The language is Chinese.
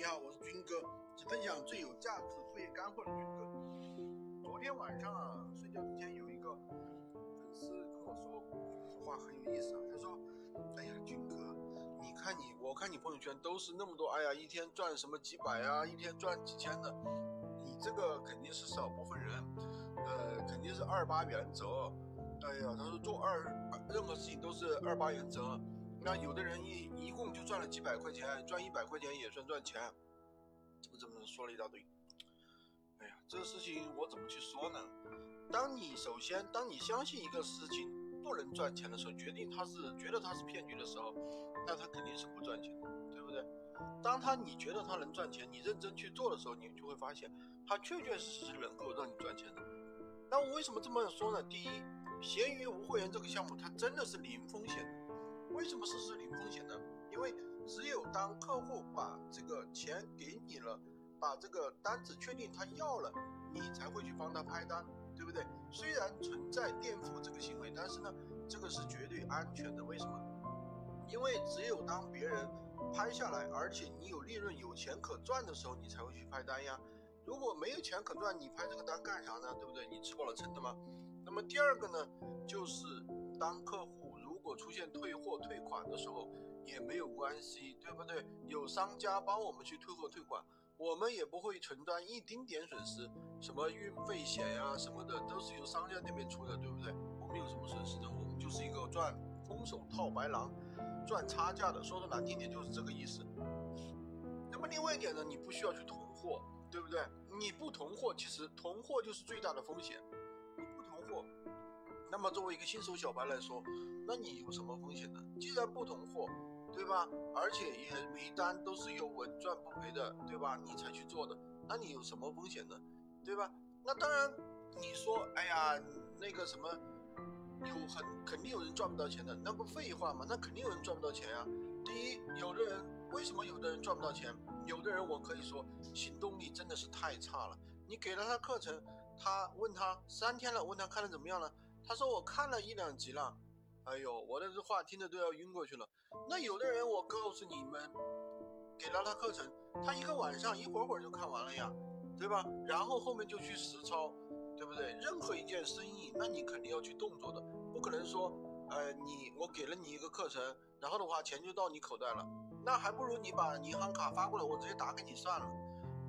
你好，我是军哥，只分享最有价值副业干货的军哥。昨天晚上啊，睡觉之前有一个粉丝跟我说，说话很有意思啊。他说：“哎呀，军哥，你看你，我看你朋友圈都是那么多，哎呀，一天赚什么几百啊，一天赚几千的，你这个肯定是少部分人，呃，肯定是二八原则。哎呀，他说做二任何事情都是二八原则。”那有的人一一共就赚了几百块钱，赚一百块钱也算赚钱，怎么怎么说了一大堆。哎呀，这个事情我怎么去说呢？当你首先当你相信一个事情不能赚钱的时候，决定它是觉得它是骗局的时候，那它肯定是不赚钱的，对不对？当他你觉得他能赚钱，你认真去做的时候，你就会发现他确确实实是能够让你赚钱的。那我为什么这么说呢？第一，闲鱼无会员这个项目它真的是零风险。为什么是是零风险呢？因为只有当客户把这个钱给你了，把这个单子确定他要了，你才会去帮他拍单，对不对？虽然存在垫付这个行为，但是呢，这个是绝对安全的。为什么？因为只有当别人拍下来，而且你有利润、有钱可赚的时候，你才会去拍单呀。如果没有钱可赚，你拍这个单干啥呢？对不对？你吃饱了撑的吗？那么第二个呢，就是当客户。果出现退货退款的时候也没有关系，对不对？有商家帮我们去退货退款，我们也不会承担一丁点损失。什么运费险呀什么的都是由商家那边出的，对不对？我们有什么损失呢？我们就是一个赚空手套白狼，赚差价的。说的难听点就是这个意思。那么另外一点呢，你不需要去囤货，对不对？你不囤货，其实囤货就是最大的风险。那么作为一个新手小白来说，那你有什么风险呢？既然不囤货，对吧？而且也每单都是有稳赚不赔的，对吧？你才去做的，那你有什么风险呢？对吧？那当然，你说，哎呀，那个什么，有很肯定有人赚不到钱的，那不废话吗？那肯定有人赚不到钱呀。第一，有的人为什么有的人赚不到钱？有的人我可以说行动力真的是太差了。你给了他课程，他问他三天了，问他看的怎么样了？他说我看了一两集了，哎呦，我的这话听着都要晕过去了。那有的人，我告诉你们，给了他课程，他一个晚上一会儿会儿就看完了呀，对吧？然后后面就去实操，对不对？任何一件生意，那你肯定要去动作的，不可能说，呃，你我给了你一个课程，然后的话钱就到你口袋了，那还不如你把银行卡发过来，我直接打给你算了。